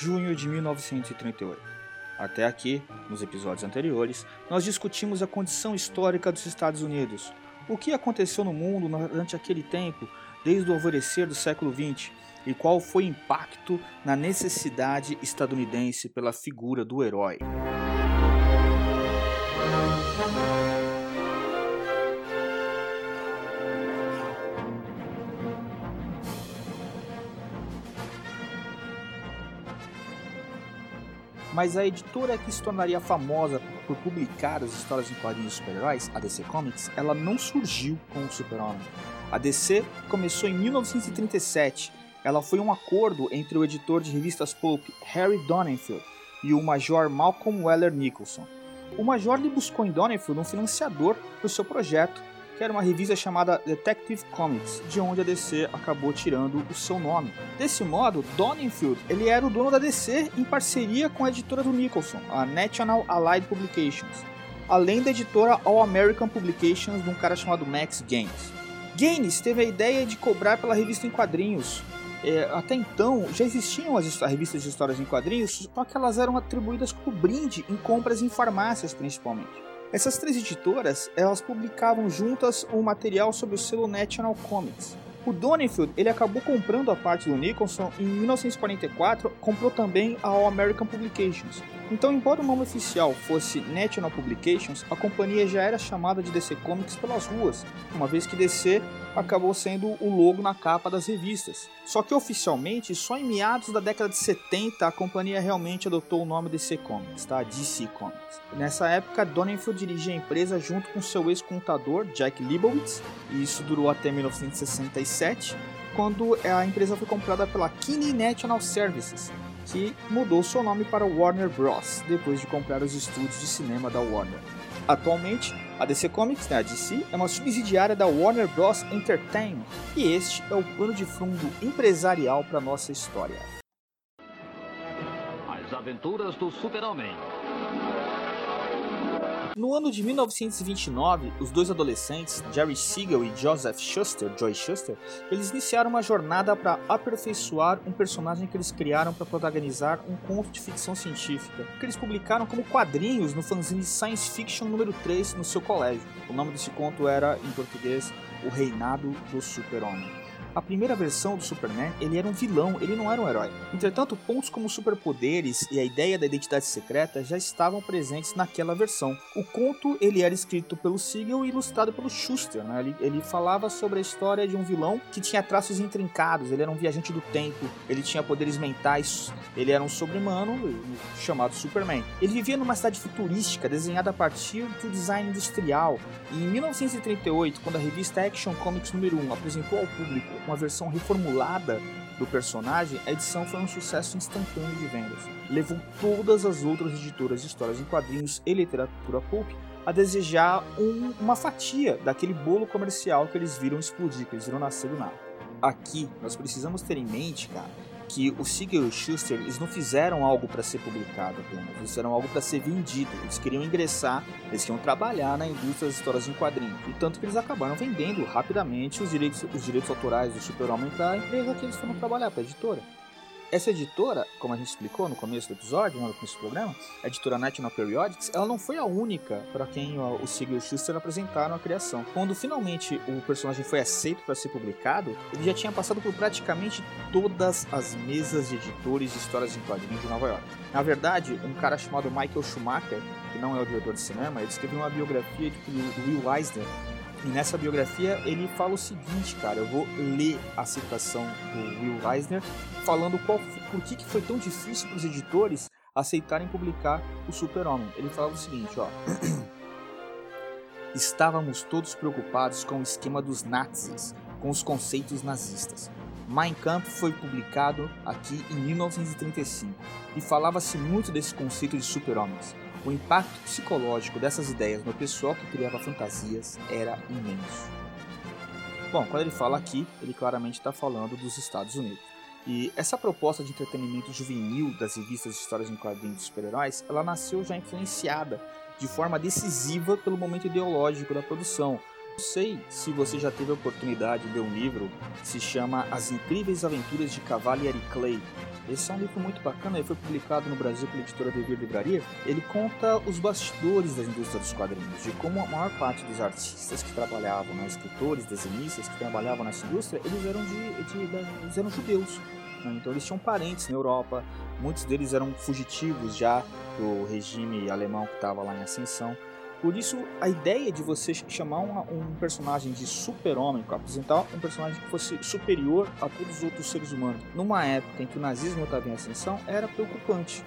junho de 1938. Até aqui, nos episódios anteriores, nós discutimos a condição histórica dos Estados Unidos, o que aconteceu no mundo durante aquele tempo, desde o alvorecer do século XX, e qual foi o impacto na necessidade estadunidense pela figura do herói. Mas a editora que se tornaria famosa por publicar as histórias em quadrinhos de super-heróis, a DC Comics, ela não surgiu com o Super-Homem. A DC começou em 1937. Ela foi um acordo entre o editor de revistas pulp Harry Donenfeld e o major Malcolm Weller Nicholson. O major lhe buscou em Donenfeld um financiador para o seu projeto que era uma revista chamada Detective Comics, de onde a DC acabou tirando o seu nome. Desse modo, Donenfield ele era o dono da DC em parceria com a editora do Nicholson, a National Allied Publications, além da editora All American Publications de um cara chamado Max Gaines. Gaines teve a ideia de cobrar pela revista em quadrinhos. É, até então já existiam as revistas de histórias em quadrinhos, só que elas eram atribuídas como brinde em compras em farmácias principalmente. Essas três editoras, elas publicavam juntas um material sobre o selo National Comics. O Donenfield, ele acabou comprando a parte do Nicholson em 1944 comprou também a All American Publications. Então, embora o nome oficial fosse National Publications, a companhia já era chamada de DC Comics pelas ruas, uma vez que DC acabou sendo o logo na capa das revistas. Só que oficialmente, só em meados da década de 70 a companhia realmente adotou o nome DC Comics, tá? DC Comics. Nessa época, Donenfeld dirigia a empresa junto com seu ex-contador, Jack Leibowitz, e isso durou até 1967, quando a empresa foi comprada pela Kinney National Services, que mudou seu nome para Warner Bros. depois de comprar os estúdios de cinema da Warner. Atualmente, a DC Comics, né, a DC, é uma subsidiária da Warner Bros. Entertainment e este é o plano de fundo empresarial para nossa história. As aventuras do Super-Homem. No ano de 1929, os dois adolescentes, Jerry Siegel e Joseph Schuster, Joy Schuster, eles iniciaram uma jornada para aperfeiçoar um personagem que eles criaram para protagonizar um conto de ficção científica, que eles publicaram como quadrinhos no fanzine Science Fiction número 3 no seu colégio. O nome desse conto era, em português, O Reinado do Super-Homem a primeira versão do Superman, ele era um vilão, ele não era um herói. Entretanto, pontos como superpoderes e a ideia da identidade secreta já estavam presentes naquela versão. O conto ele era escrito pelo Siegel e ilustrado pelo Schuster. Né? Ele, ele falava sobre a história de um vilão que tinha traços intrincados. Ele era um viajante do tempo, ele tinha poderes mentais, ele era um sobre-humano chamado Superman. Ele vivia numa cidade futurística desenhada a partir do design industrial. E em 1938, quando a revista Action Comics número 1 apresentou ao público uma versão reformulada do personagem, a edição foi um sucesso instantâneo de vendas. Levou todas as outras editoras de histórias em quadrinhos e literatura pulp a desejar um, uma fatia daquele bolo comercial que eles viram explodir, que eles viram nascer do nada. Aqui, nós precisamos ter em mente, cara, que o Siegel e Schuster eles não fizeram algo para ser publicado apenas, eles fizeram algo para ser vendido. Eles queriam ingressar, eles queriam trabalhar na indústria das histórias em quadrinhos. E tanto que eles acabaram vendendo rapidamente os direitos, os direitos autorais do Super-Homem para a empresa que eles foram trabalhar, para a editora. Essa editora, como a gente explicou no começo do episódio, no começo do programa, a editora National Periodics, ela não foi a única para quem o Siegel e o Schuster apresentaram a criação. Quando finalmente o personagem foi aceito para ser publicado, ele já tinha passado por praticamente todas as mesas de editores de histórias em quadrinhos de Nova York. Na verdade, um cara chamado Michael Schumacher, que não é o diretor de cinema, ele escreveu uma biografia de Will Eisner, e nessa biografia ele fala o seguinte, cara, eu vou ler a citação do Will Eisner falando qual, por que, que foi tão difícil para os editores aceitarem publicar o Super-Homem. Ele falava o seguinte, ó. Estávamos todos preocupados com o esquema dos nazis, com os conceitos nazistas. Mein Kampf foi publicado aqui em 1935 e falava-se muito desse conceito de super-homens. O impacto psicológico dessas ideias no pessoal que criava fantasias era imenso. Bom, quando ele fala aqui, ele claramente está falando dos Estados Unidos. E essa proposta de entretenimento juvenil das revistas de histórias em quadrinhos de super-heróis, ela nasceu já influenciada de forma decisiva pelo momento ideológico da produção. Sei se você já teve a oportunidade de ler um livro que se chama As Incríveis Aventuras de Cavalieri Clay. Esse é um livro muito bacana, ele foi publicado no Brasil pela editora Devir Livraria. Ele conta os bastidores da indústria dos quadrinhos, de como a maior parte dos artistas que trabalhavam, né, escritores, desenhistas que trabalhavam nessa indústria, eles eram, de, de, de eles eram judeus. Né? Então eles tinham parentes na Europa, muitos deles eram fugitivos já do regime alemão que estava lá em ascensão. Por isso, a ideia de você chamar um, um personagem de super-homem, apresentar um personagem que fosse superior a todos os outros seres humanos, numa época em que o nazismo estava em ascensão, era preocupante.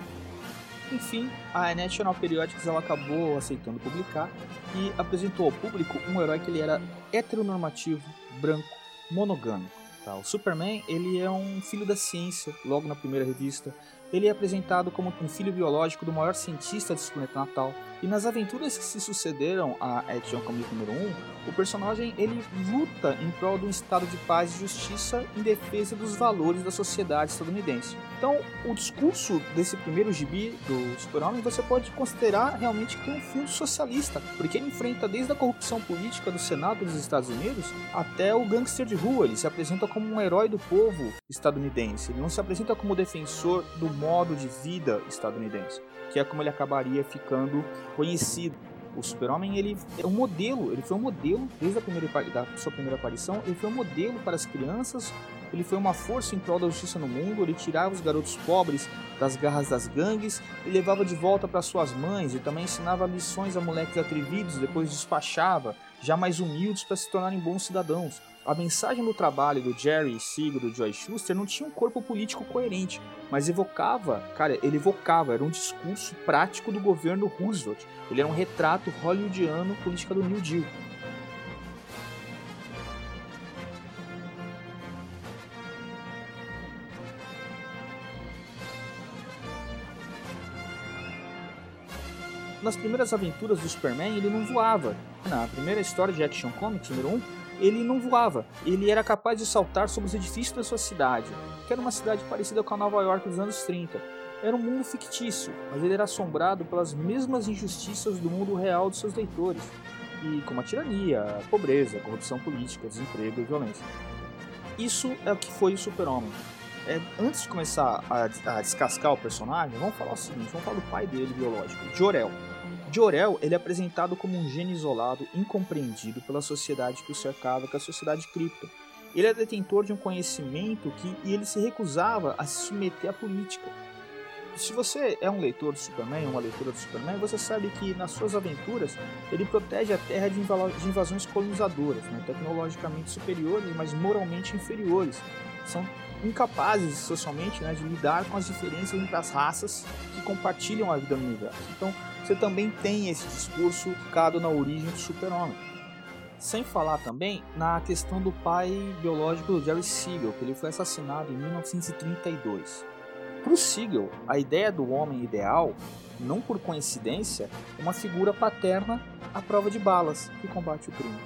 Enfim, a National Periodics ela acabou aceitando publicar e apresentou ao público um herói que ele era heteronormativo, branco, monogâmico. Tá? O Superman ele é um filho da ciência, logo na primeira revista. Ele é apresentado como um filho biológico do maior cientista desse planeta natal. E nas aventuras que se sucederam a Action Comic número 1, o personagem ele luta em prol de um estado de paz e justiça em defesa dos valores da sociedade estadunidense. Então, o discurso desse primeiro gibi do Super-Homem você pode considerar realmente que tem um fundo socialista, porque ele enfrenta desde a corrupção política do Senado dos Estados Unidos até o gangster de rua. Ele se apresenta como um herói do povo estadunidense, ele não se apresenta como defensor do modo de vida estadunidense que é como ele acabaria ficando conhecido. O Super-Homem, ele é um modelo, ele foi um modelo desde a primeira da sua primeira aparição, ele foi um modelo para as crianças, ele foi uma força em prol da justiça no mundo, ele tirava os garotos pobres das garras das gangues e levava de volta para suas mães e também ensinava lições a moleques atrevidos, depois despachava, já mais humildes para se tornarem bons cidadãos a mensagem do trabalho do Jerry Siegel, do Joy Schuster, não tinha um corpo político coerente, mas evocava, cara, ele evocava, era um discurso prático do governo Roosevelt. Ele era um retrato hollywoodiano política do New Deal. Nas primeiras aventuras do Superman, ele não voava. Na primeira história de Action Comics, número 1, ele não voava, ele era capaz de saltar sobre os edifícios da sua cidade, que era uma cidade parecida com a Nova York dos anos 30. Era um mundo fictício, mas ele era assombrado pelas mesmas injustiças do mundo real dos seus leitores, e como a tirania, a pobreza, a corrupção política, desemprego e violência. Isso é o que foi o Super-Homem. É, antes de começar a, a, descascar o personagem, vamos falar o seguinte: vamos falar do pai dele biológico, Jor-El. Jor-El ele é apresentado como um gênio isolado, incompreendido pela sociedade que o cercava, que é a sociedade cripto. Ele é detentor de um conhecimento que e ele se recusava a se submeter à política. Se você é um leitor do Superman, uma leitora do Superman, você sabe que nas suas aventuras ele protege a Terra de, invasões colonizadoras, né, tecnologicamente superiores, mas moralmente inferiores. São incapazes socialmente né, de lidar com as diferenças entre as raças que compartilham a vida no universo. Então, você também tem esse discurso focado na origem do super-homem. Sem falar também na questão do pai biológico do Jerry Siegel, que ele foi assassinado em 1932. Para o Siegel, a ideia do homem ideal, não por coincidência, é uma figura paterna à prova de balas que combate o crime.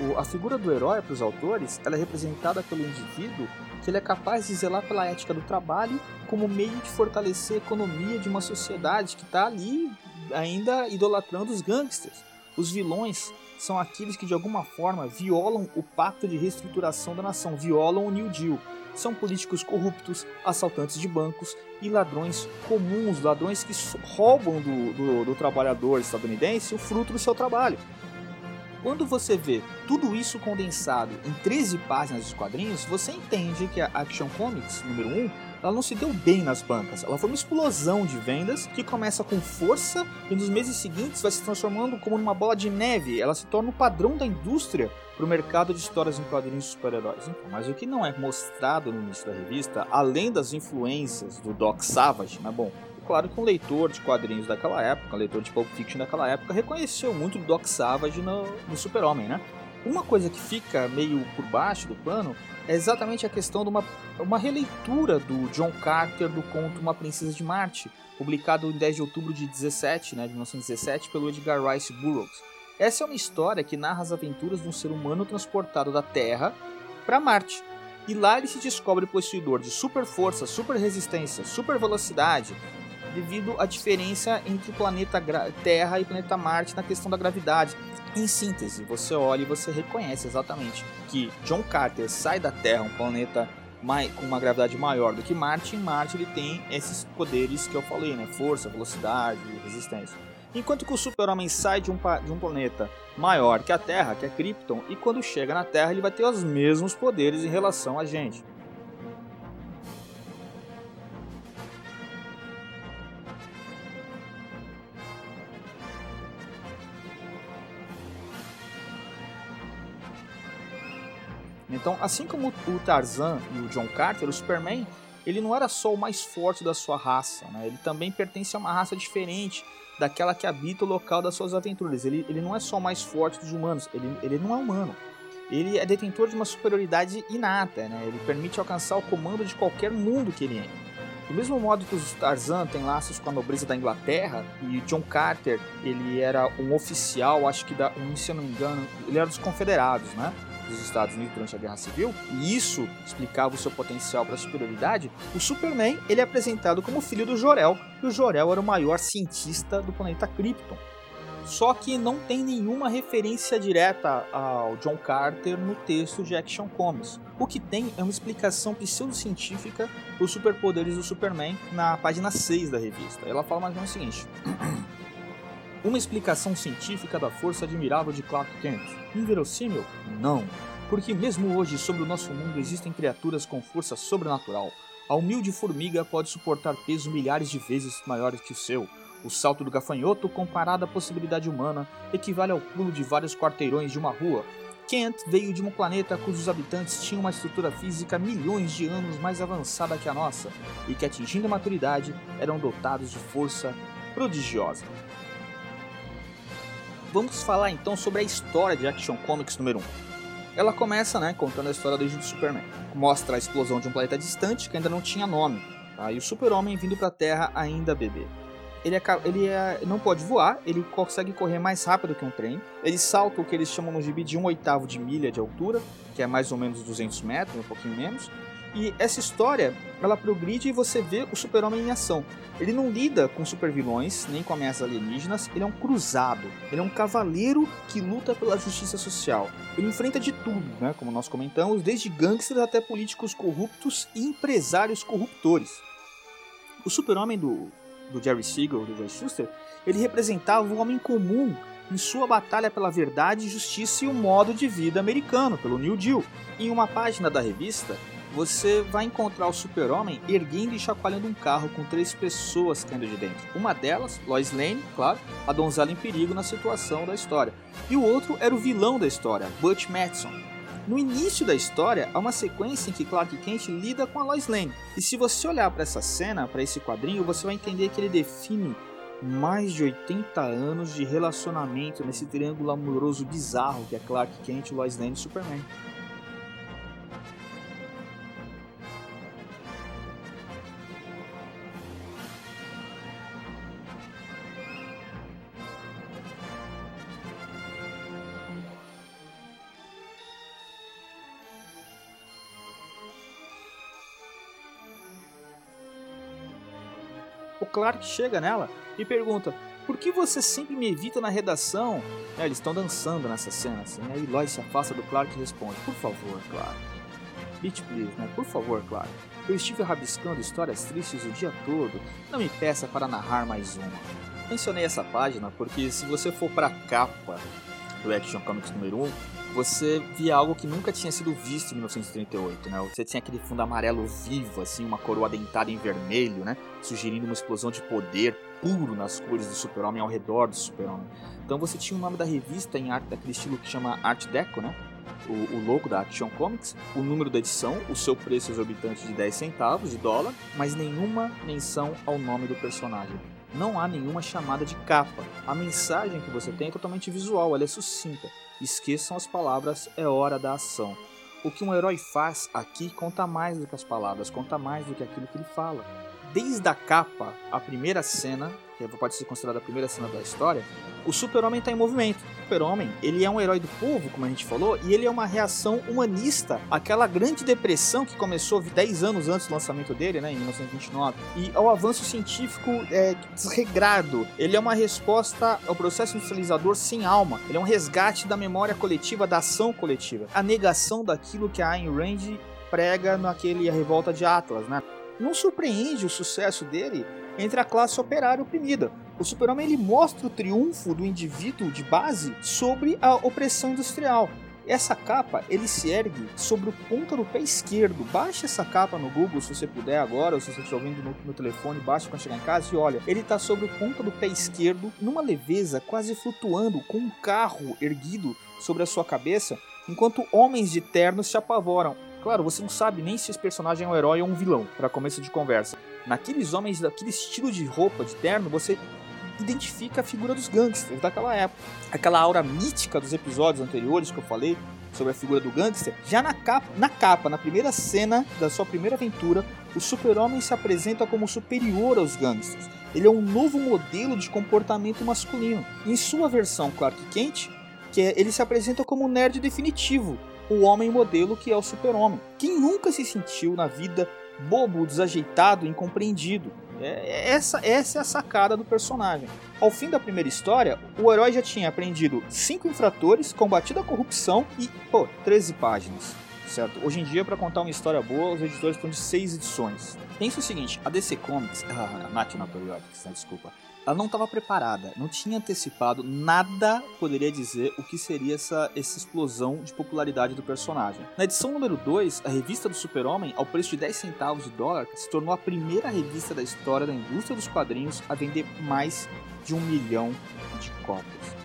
O, a figura do herói para os autores ela é representada pelo indivíduo que ele é capaz de zelar pela ética do trabalho como meio de fortalecer a economia de uma sociedade que está ali ainda idolatrando os gangsters. Os vilões são aqueles que de alguma forma violam o pacto de reestruturação da nação, violam o New Deal. São políticos corruptos, assaltantes de bancos e ladrões comuns, ladrões que roubam do, do, do trabalhador estadunidense o fruto do seu trabalho. Quando você vê tudo isso condensado em 13 páginas de quadrinhos, você entende que a Action Comics número 1 ela não se deu bem nas bancas. Ela foi uma explosão de vendas que começa com força e nos meses seguintes vai se transformando como numa bola de neve. Ela se torna o padrão da indústria para o mercado de histórias em quadrinhos de super-heróis. Então, mas o que não é mostrado no início da revista, além das influências do Doc Savage, né? Bom, claro que um leitor de quadrinhos daquela época, um leitor de Pulp Fiction daquela época, reconheceu muito o Doc Savage no, no Super-Homem, né? Uma coisa que fica meio por baixo do pano é exatamente a questão de uma, uma releitura do John Carter do conto Uma Princesa de Marte, publicado em 10 de outubro de 17, né, de 1917, pelo Edgar Rice Burroughs. Essa é uma história que narra as aventuras de um ser humano transportado da Terra para Marte, e lá ele se descobre possuidor de super força, super resistência, super velocidade, devido à diferença entre o planeta Terra e o planeta Marte na questão da gravidade. Em síntese, você olha e você reconhece exatamente que John Carter sai da Terra, um planeta com uma gravidade maior do que Marte, em Marte ele tem esses poderes que eu falei, né? Força, velocidade, resistência. Enquanto que o Super-Homem sai de um, de um planeta maior que a Terra, que é Krypton, e quando chega na Terra ele vai ter os mesmos poderes em relação a gente. Então, assim como o Tarzan e o John Carter, o Superman, ele não era só o mais forte da sua raça, né? ele também pertence a uma raça diferente daquela que habita o local das suas aventuras. Ele, ele não é só o mais forte dos humanos, ele, ele não é humano. Ele é detentor de uma superioridade inata, né? ele permite alcançar o comando de qualquer mundo que ele entra. Do mesmo modo que os Tarzan têm laços com a nobreza da Inglaterra e John Carter ele era um oficial, acho que da, se não me engano, ele era dos Confederados, né? Dos Estados Unidos durante a Guerra Civil, e isso explicava o seu potencial para superioridade, o Superman ele é apresentado como filho do Jor-El, e o Jor-El era o maior cientista do planeta Krypton. Só que não tem nenhuma referência direta ao John Carter no texto de Action Comics. O que tem é uma explicação pseudocientífica dos superpoderes do Superman na página 6 da revista. Ela fala mais ou menos o seguinte: Uma explicação científica da força admirável de Clark Kent. Inverossímil? Não. Porque mesmo hoje, sobre o nosso mundo, existem criaturas com força sobrenatural. A humilde formiga pode suportar peso milhares de vezes maiores que o seu. O salto do gafanhoto, comparado à possibilidade humana, equivale ao pulo de vários quarteirões de uma rua. Kent veio de um planeta cujos habitantes tinham uma estrutura física milhões de anos mais avançada que a nossa, e que, atingindo a maturidade, eram dotados de força prodigiosa vamos falar então sobre a história de Action Comics número 1. Ela começa, né, contando a história do Superman. Mostra a explosão de um planeta distante que ainda não tinha nome. Tá? E o Super-Homem vindo para a Terra ainda bebê. Ele, é, ele é, não pode voar, ele consegue correr mais rápido que um trem. Ele salta o que eles chamam no gibi de um oitavo de milha de altura, que é mais ou menos 200 metros, um pouquinho menos. E essa história, ela progride e você vê o super-homem em ação. Ele não lida com supervilões, nem com ameaças alienígenas, ele é um cruzado. Ele é um cavaleiro que luta pela justiça social. Ele enfrenta de tudo, né, como nós comentamos, desde gangsters até políticos corruptos e empresários corruptores. O super-homem do, do Jerry Siegel, do Joe Schuster, ele representava o homem comum em sua batalha pela verdade, justiça e o modo de vida americano, pelo New Deal. Em uma página da revista, você vai encontrar o super-homem erguendo e chacoalhando um carro com três pessoas caindo de dentro. Uma delas, Lois Lane, claro, a donzela em perigo na situação da história. E o outro era o vilão da história, Butch Madison. No início da história, há uma sequência em que Clark Kent lida com a Lois Lane. E se você olhar para essa cena, para esse quadrinho, você vai entender que ele define mais de 80 anos de relacionamento nesse triângulo amoroso bizarro que é Clark Kent, Lois Lane e Superman. O Clark chega nela e pergunta: Por que você sempre me evita na redação? É, eles estão dançando nessa cena, assim. Né? Lois se afasta do Clark e responde: Por favor, Clark. Bitch, please, né? Por favor, Clark. Eu estive rabiscando histórias tristes o dia todo. Não me peça para narrar mais uma. Mencionei essa página porque se você for para a capa do Action Comics número 1, você via algo que nunca tinha sido visto em 1938, né? Você tinha aquele fundo amarelo vivo, assim, uma coroa dentada em vermelho, né? Sugerindo uma explosão de poder puro nas cores do super-homem ao redor do super-homem. Então você tinha o nome da revista em arte daquele estilo que chama Art Deco, né? O, o logo da Action Comics, o número da edição, o seu preço exorbitante de 10 centavos de dólar, mas nenhuma menção ao nome do personagem não há nenhuma chamada de capa. A mensagem que você tem é totalmente visual, ela é sucinta. Esqueçam as palavras, é hora da ação. O que um herói faz aqui conta mais do que as palavras, conta mais do que aquilo que ele fala. Desde a capa, a primeira cena, que pode ser considerada a primeira cena da história, o super-homem está em movimento. Super-homem, ele é um herói do povo, como a gente falou, e ele é uma reação humanista àquela grande depressão que começou 10 anos antes do lançamento dele, né, em 1929, e ao avanço científico é, desregrado. Ele é uma resposta ao processo industrializador sem alma. Ele é um resgate da memória coletiva, da ação coletiva. A negação daquilo que a Ayn Rand prega naquele A Revolta de Atlas, né? Não surpreende o sucesso dele entre a classe operária oprimida. O Super-Homem ele mostra o triunfo do indivíduo de base sobre a opressão industrial. Essa capa ele se ergue sobre o ponta do pé esquerdo. Baixe essa capa no Google se você puder agora, ou se você estiver ouvindo no, no telefone, baixe quando chegar em casa e olha. Ele está sobre o ponta do pé esquerdo, numa leveza, quase flutuando, com um carro erguido sobre a sua cabeça, enquanto homens de ternos se apavoram. Claro, você não sabe nem se esse personagem é um herói ou um vilão, para começo de conversa. Naqueles homens, daquele estilo de roupa, de terno, você identifica a figura dos gangsters daquela época. Aquela aura mítica dos episódios anteriores que eu falei sobre a figura do gangster. Já na capa, na capa, na primeira cena da sua primeira aventura, o super-homem se apresenta como superior aos gangsters. Ele é um novo modelo de comportamento masculino. Em sua versão Clark Kent, que é, ele se apresenta como o nerd definitivo, o homem modelo que é o super-homem. Quem nunca se sentiu na vida bobo, desajeitado, incompreendido? É, essa, essa é a sacada do personagem. Ao fim da primeira história, o herói já tinha aprendido cinco infratores, combatido a corrupção e, pô, 13 páginas. Certo? Hoje em dia, para contar uma história boa, os editores estão de seis edições. Pensa o seguinte: a DC Comics, ah, a National Periodics, né, desculpa, ela não estava preparada, não tinha antecipado nada poderia dizer o que seria essa, essa explosão de popularidade do personagem. Na edição número 2, a revista do Super-Homem, ao preço de 10 centavos de dólar, se tornou a primeira revista da história da indústria dos quadrinhos a vender mais de um milhão de cópias.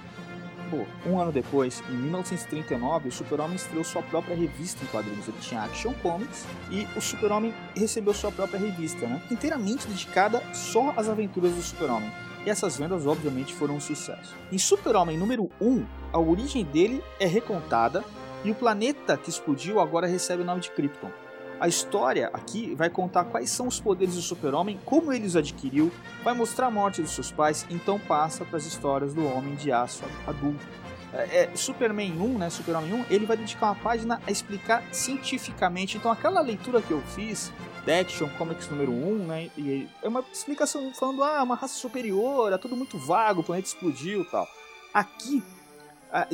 Pô, um ano depois, em 1939, o Super-Homem estreou sua própria revista em quadrinhos. Ele tinha Action Comics e o Super-Homem recebeu sua própria revista, né? inteiramente dedicada só às aventuras do Super-Homem e essas vendas obviamente foram um sucesso. Em Super-Homem número 1, a origem dele é recontada e o planeta que explodiu agora recebe o nome de Krypton. A história aqui vai contar quais são os poderes do Super-Homem, como ele os adquiriu, vai mostrar a morte dos seus pais, então passa para as histórias do Homem de Aço adulto. É, é, Superman 1, né, Super-Homem 1, ele vai dedicar uma página a explicar cientificamente. Então aquela leitura que eu fiz Action Comics número 1, né? E é uma explicação falando, ah, uma raça superior, é tudo muito vago, o planeta explodiu tal. Aqui,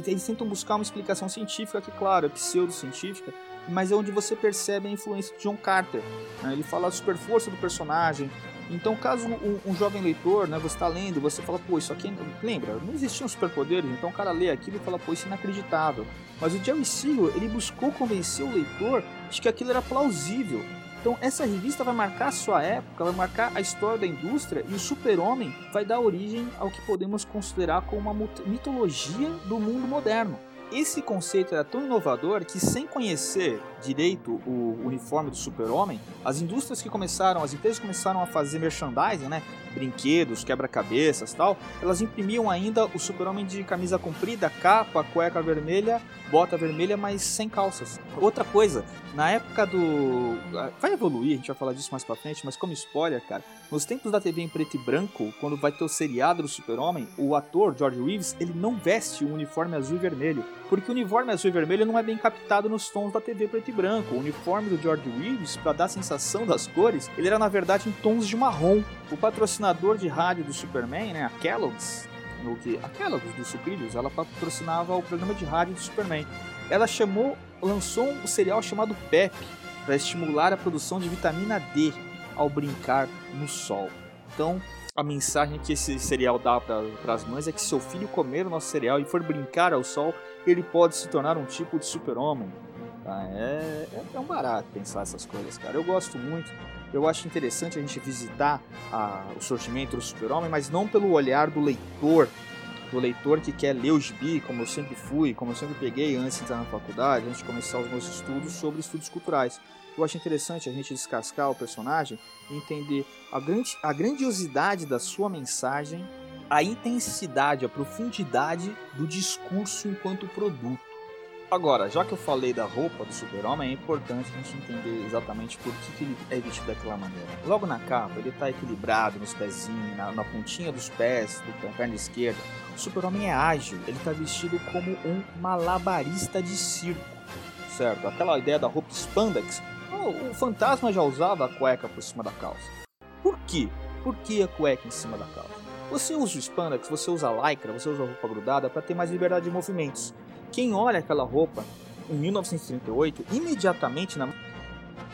eles tentam buscar uma explicação científica, que, claro, é pseudocientífica, mas é onde você percebe a influência de John Carter. Né? Ele fala a super força do personagem. Então, caso um, um jovem leitor, né, você está lendo, você fala, pô, isso aqui. Lembra, não existiam superpoderes, então o cara lê aquilo e fala, pô, isso é inacreditável. Mas o Jerry Siegel, ele buscou convencer o leitor de que aquilo era plausível. Então essa revista vai marcar a sua época, vai marcar a história da indústria e o Super-Homem vai dar origem ao que podemos considerar como uma mitologia do mundo moderno. Esse conceito era tão inovador que, sem conhecer direito o uniforme do Super-Homem, as indústrias que começaram, as empresas começaram a fazer merchandising, né? Brinquedos, quebra-cabeças tal, elas imprimiam ainda o Super-Homem de camisa comprida, capa, cueca vermelha, bota vermelha, mas sem calças. Outra coisa, na época do. Vai evoluir, a gente vai falar disso mais pra frente, mas como spoiler, cara, nos tempos da TV em preto e branco, quando vai ter o seriado do Super-Homem, o ator George Reeves, ele não veste o uniforme azul e vermelho, porque o uniforme azul e vermelho não é bem captado nos tons da TV preto e branco. O uniforme do George Reeves, para dar a sensação das cores, ele era na verdade em tons de marrom. O patrocinador de rádio do Superman, né, a Kellogg's, no que a Kellogg's dos sucrilhos, ela patrocinava o programa de rádio do Superman. Ela chamou, lançou um cereal chamado PEP para estimular a produção de vitamina D ao brincar no sol. Então, a mensagem que esse cereal dá para as mães é que se seu filho comer o nosso cereal e for brincar ao sol, ele pode se tornar um tipo de super-homem. Tá? É, é, um barato pensar essas coisas, cara. Eu gosto muito. Eu acho interessante a gente visitar a, o surgimento do super-homem, mas não pelo olhar do leitor, do leitor que quer ler o gibi, como eu sempre fui, como eu sempre peguei antes de entrar na faculdade, antes de começar os meus estudos sobre estudos culturais. Eu acho interessante a gente descascar o personagem e entender a, grande, a grandiosidade da sua mensagem, a intensidade, a profundidade do discurso enquanto produto. Agora, já que eu falei da roupa do super-homem, é importante a gente entender exatamente por que, que ele é vestido daquela maneira. Logo na capa, ele está equilibrado nos pezinhos, na, na, pontinha dos pés, da perna esquerda. O super-homem é ágil, ele está vestido como um malabarista de circo, certo? Aquela ideia da roupa spandex, o, o fantasma já usava a cueca por cima da calça. Por quê? Por que a cueca em cima da calça? Você usa o spandex, você usa a lycra, você usa a roupa grudada para ter mais liberdade de movimentos. Quem olha aquela roupa em 1938, imediatamente na.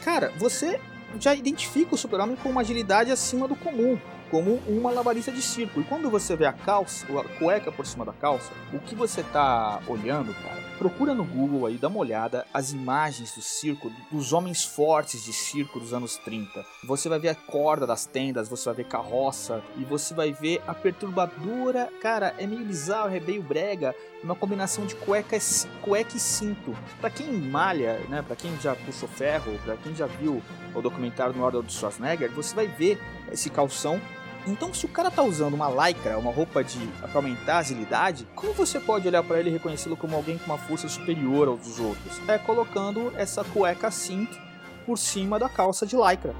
Cara, você já identifica o super-homem com uma agilidade acima do comum, como um malabarista de circo. E quando você vê a calça, a cueca por cima da calça, o que você tá olhando, cara, procura no Google aí, dá uma olhada, as imagens do circo, dos homens fortes de circo dos anos 30. Você vai ver a corda das tendas, você vai ver carroça, e você vai ver a perturbadora, cara, é meio bizarro, é meio brega, uma combinação de cueca, cueca e cinto. Para quem malha, né, para quem já puxou ferro, para quem já viu o documentário no Arnold Schwarzenegger, você vai ver esse calção. Então, se o cara tá usando uma lycra, uma roupa de para aumentar a agilidade, como você pode olhar para ele e reconhecê-lo como alguém com uma força superior aos dos outros? É colocando essa cueca cinto por cima da calça de lycra.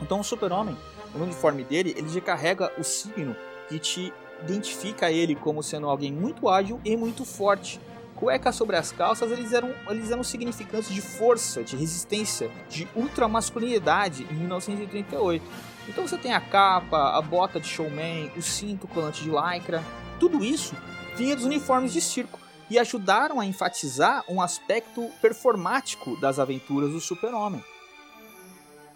Então, o super-homem, no uniforme dele, ele já carrega o signo que te identifica ele como sendo alguém muito ágil e muito forte. Cueca sobre as calças, eles eram, eles eram significantes de força, de resistência, de ultramasculinidade em 1938. Então você tem a capa, a bota de showman, o cinto colante de lycra, tudo isso vinha dos uniformes de circo e ajudaram a enfatizar um aspecto performático das aventuras do super-homem.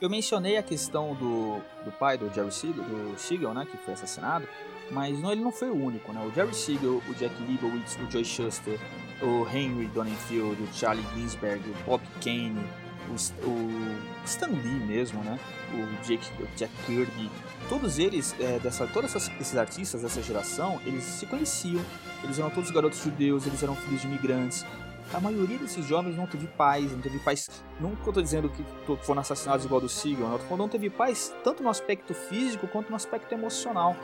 Eu mencionei a questão do, do pai do Jerry Siegel, do Siegel, né, que foi assassinado, mas não, ele não foi o único, né? O Jerry Siegel, o Jack Leibowitz, o Joy Shuster, o Henry Donenfield, o Charlie Ginsberg, o Bob Kane, o, o Stan Lee mesmo, né? O, o Jack Kirby, todos eles, é, dessa, todos esses artistas dessa geração, eles se conheciam, eles eram todos garotos judeus, eles eram filhos de imigrantes, a maioria desses jovens não teve pais, não teve pais. Não tô dizendo que foram assassinados igual do Siegel, não, não teve pais tanto no aspecto físico quanto no aspecto emocional.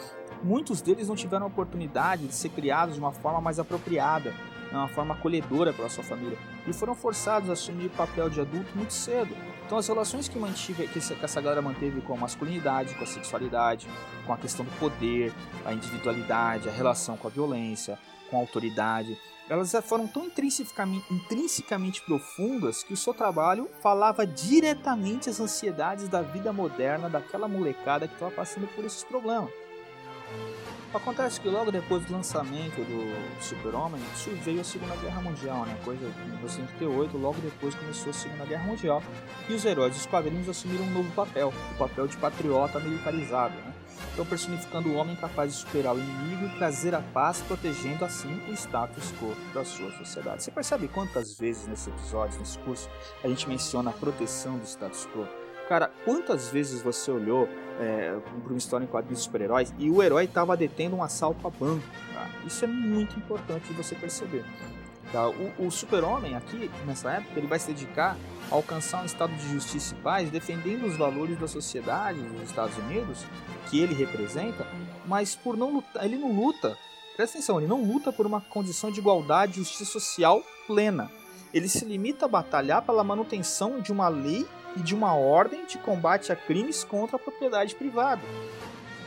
Muitos deles não tiveram a oportunidade de ser criados de uma forma mais apropriada, de uma forma acolhedora pela sua família, e foram forçados a assumir o papel de adulto muito cedo. Então as relações que, mantive, que essa galera manteve com a masculinidade, com a sexualidade, com a questão do poder, a individualidade, a relação com a violência, com a autoridade, elas foram tão intrinsecamente, intrinsecamente profundas que o seu trabalho falava diretamente às ansiedades da vida moderna daquela molecada que estava passando por esses problemas. Acontece que logo depois do lançamento do Super-Homem, veio a Segunda Guerra Mundial, né? Coisa em 1938, logo depois começou a Segunda Guerra Mundial, e os heróis dos quadrinhos assumiram um novo papel, o papel de patriota militarizado, né? estão personificando o homem capaz de superar o inimigo e trazer a paz, protegendo assim o status quo da sua sociedade. Você percebe quantas vezes nesse episódio, nesse curso, a gente menciona a proteção do status quo? Cara, quantas vezes você olhou é, para uma história em quadrinhos de super-heróis e o herói estava detendo um assalto a banco? Tá? Isso é muito importante de você perceber. Tá? O, o super-homem aqui, nessa época, ele vai se dedicar a alcançar um estado de justiça e paz, defendendo os valores da sociedade dos Estados Unidos, que ele representa, mas por não lutar, ele não luta, presta atenção, ele não luta por uma condição de igualdade e justiça social plena. Ele se limita a batalhar pela manutenção de uma lei e de uma ordem de combate a crimes contra a propriedade privada.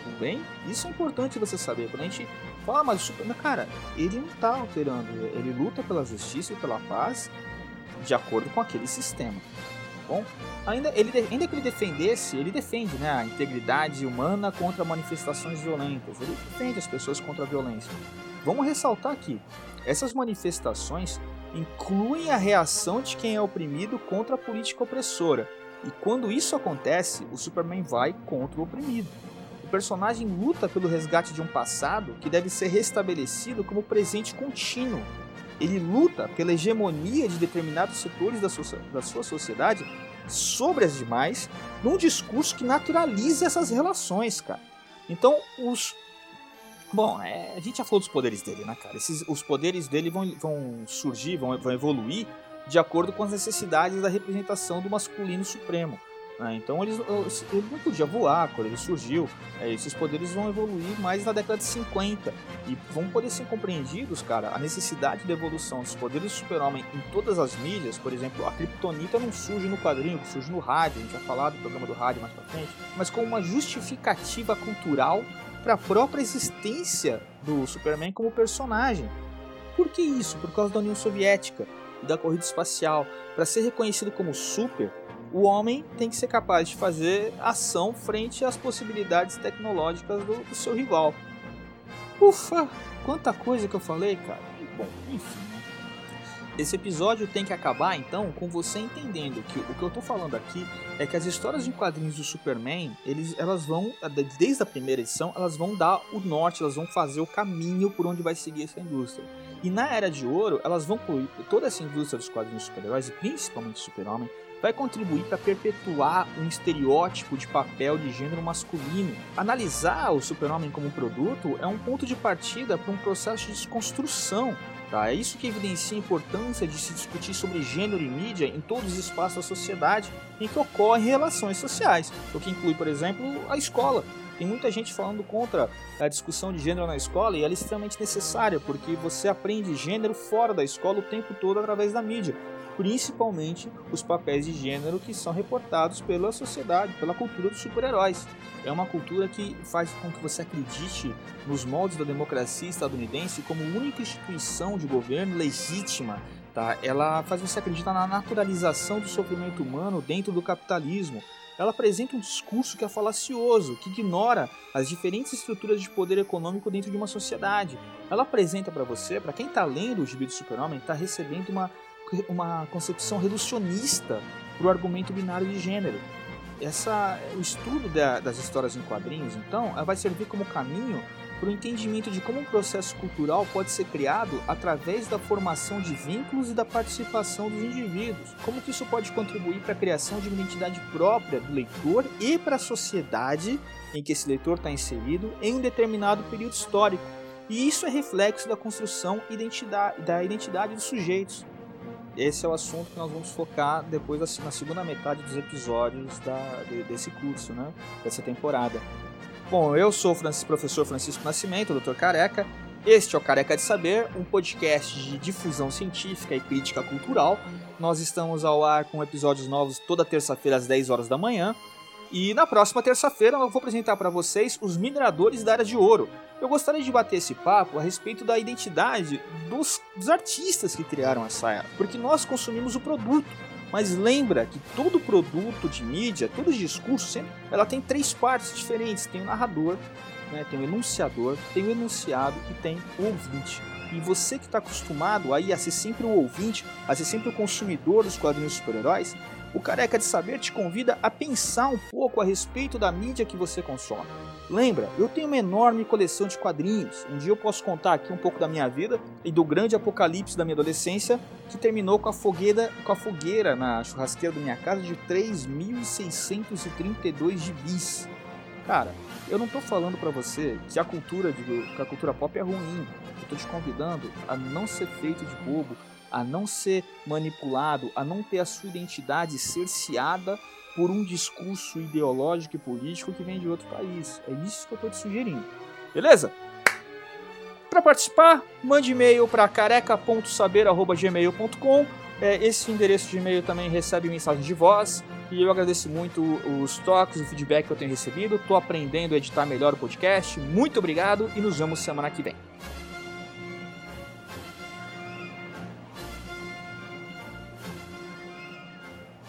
Tudo bem? Isso é importante você saber. Quando a gente Fala, mas o Superman, cara, ele não tá alterando, ele luta pela justiça e pela paz de acordo com aquele sistema. Bom, ainda, ele, ainda que ele defendesse, ele defende né, a integridade humana contra manifestações violentas, ele defende as pessoas contra a violência. Vamos ressaltar aqui: essas manifestações incluem a reação de quem é oprimido contra a política opressora, e quando isso acontece, o Superman vai contra o oprimido personagem luta pelo resgate de um passado que deve ser restabelecido como presente contínuo. Ele luta pela hegemonia de determinados setores da sua, da sua sociedade sobre as demais, num discurso que naturaliza essas relações, cara. Então, os. Bom, é, a gente já falou dos poderes dele, né, cara? Esses, os poderes dele vão, vão surgir, vão, vão evoluir de acordo com as necessidades da representação do masculino supremo. Né? Então eles, ele não podia voar quando ele surgiu. É, esses poderes vão evoluir mais na década de 50 e vão poder ser compreendidos, cara, a necessidade da evolução dos poderes do super-homem em todas as mídias. Por exemplo, a Kryptonita não surge no quadrinho, surge no rádio, a gente vai falar do programa do rádio mais pra frente, mas como uma justificativa cultural para a própria existência do Superman como personagem. Por que isso? Por causa da União Soviética e da corrida espacial. Para ser reconhecido como super, o homem tem que ser capaz de fazer ação frente às possibilidades tecnológicas do, do seu rival. Ufa, quanta coisa que eu falei, cara. Bom, enfim. Esse episódio tem que acabar então com você entendendo que o que eu tô falando aqui é que as histórias em quadrinhos do Superman, eles, elas vão, desde a primeira edição, elas vão dar o norte, elas vão fazer o caminho por onde vai seguir essa indústria. E na Era de Ouro, elas vão toda essa indústria dos quadrinhos super-heróis, e principalmente Super-Homem, vai contribuir para perpetuar um estereótipo de papel de gênero masculino. Analisar o super-homem como produto é um ponto de partida para um processo de desconstrução. Tá? É isso que evidencia a importância de se discutir sobre gênero e mídia em todos os espaços da sociedade em que ocorrem relações sociais, o que inclui, por exemplo, a escola. Tem muita gente falando contra a discussão de gênero na escola e ela é extremamente necessária, porque você aprende gênero fora da escola o tempo todo através da mídia principalmente os papéis de gênero que são reportados pela sociedade, pela cultura dos super-heróis. É uma cultura que faz com que você acredite nos moldes da democracia estadunidense como única instituição de governo legítima. Tá? Ela faz você acreditar na naturalização do sofrimento humano dentro do capitalismo. Ela apresenta um discurso que é falacioso, que ignora as diferentes estruturas de poder econômico dentro de uma sociedade. Ela apresenta para você, para quem está lendo o Gibi do Super-Homem, está recebendo uma uma concepção reducionista para o argumento binário de gênero. Essa, o estudo da, das histórias em quadrinhos, então, vai servir como caminho para o entendimento de como um processo cultural pode ser criado através da formação de vínculos e da participação dos indivíduos. Como que isso pode contribuir para a criação de uma identidade própria do leitor e para a sociedade em que esse leitor está inserido em um determinado período histórico. E isso é reflexo da construção identidade, da identidade dos sujeitos esse é o assunto que nós vamos focar depois na segunda metade dos episódios da, desse curso, né? Dessa temporada. Bom, eu sou o Francisco, professor Francisco Nascimento, doutor Careca. Este é o Careca de Saber, um podcast de difusão científica e crítica cultural. Nós estamos ao ar com episódios novos toda terça-feira às 10 horas da manhã. E na próxima terça-feira eu vou apresentar para vocês os mineradores da Era de Ouro. Eu gostaria de bater esse papo a respeito da identidade dos, dos artistas que criaram essa era, porque nós consumimos o produto. Mas lembra que todo produto de mídia, todo discurso, ela tem três partes diferentes. Tem o narrador, né, tem o enunciador, tem o enunciado e tem o ouvinte. E você que está acostumado aí a ser sempre o ouvinte, a ser sempre o consumidor dos quadrinhos super-heróis, o Careca de Saber te convida a pensar um pouco a respeito da mídia que você consome. Lembra, eu tenho uma enorme coleção de quadrinhos. Um dia eu posso contar aqui um pouco da minha vida e do grande apocalipse da minha adolescência, que terminou com a fogueira, com a fogueira na churrasqueira da minha casa de 3.632 gibis. Cara, eu não tô falando para você que a cultura de, que a cultura pop é ruim. Eu tô te convidando a não ser feito de bobo, a não ser manipulado, a não ter a sua identidade cerceada por um discurso ideológico e político que vem de outro país. É isso que eu estou te sugerindo. Beleza? Para participar, mande e-mail para careca.saber.gmail.com. É, esse endereço de e-mail também recebe mensagem de voz. E eu agradeço muito os toques, o feedback que eu tenho recebido. Estou aprendendo a editar melhor o podcast. Muito obrigado e nos vemos semana que vem.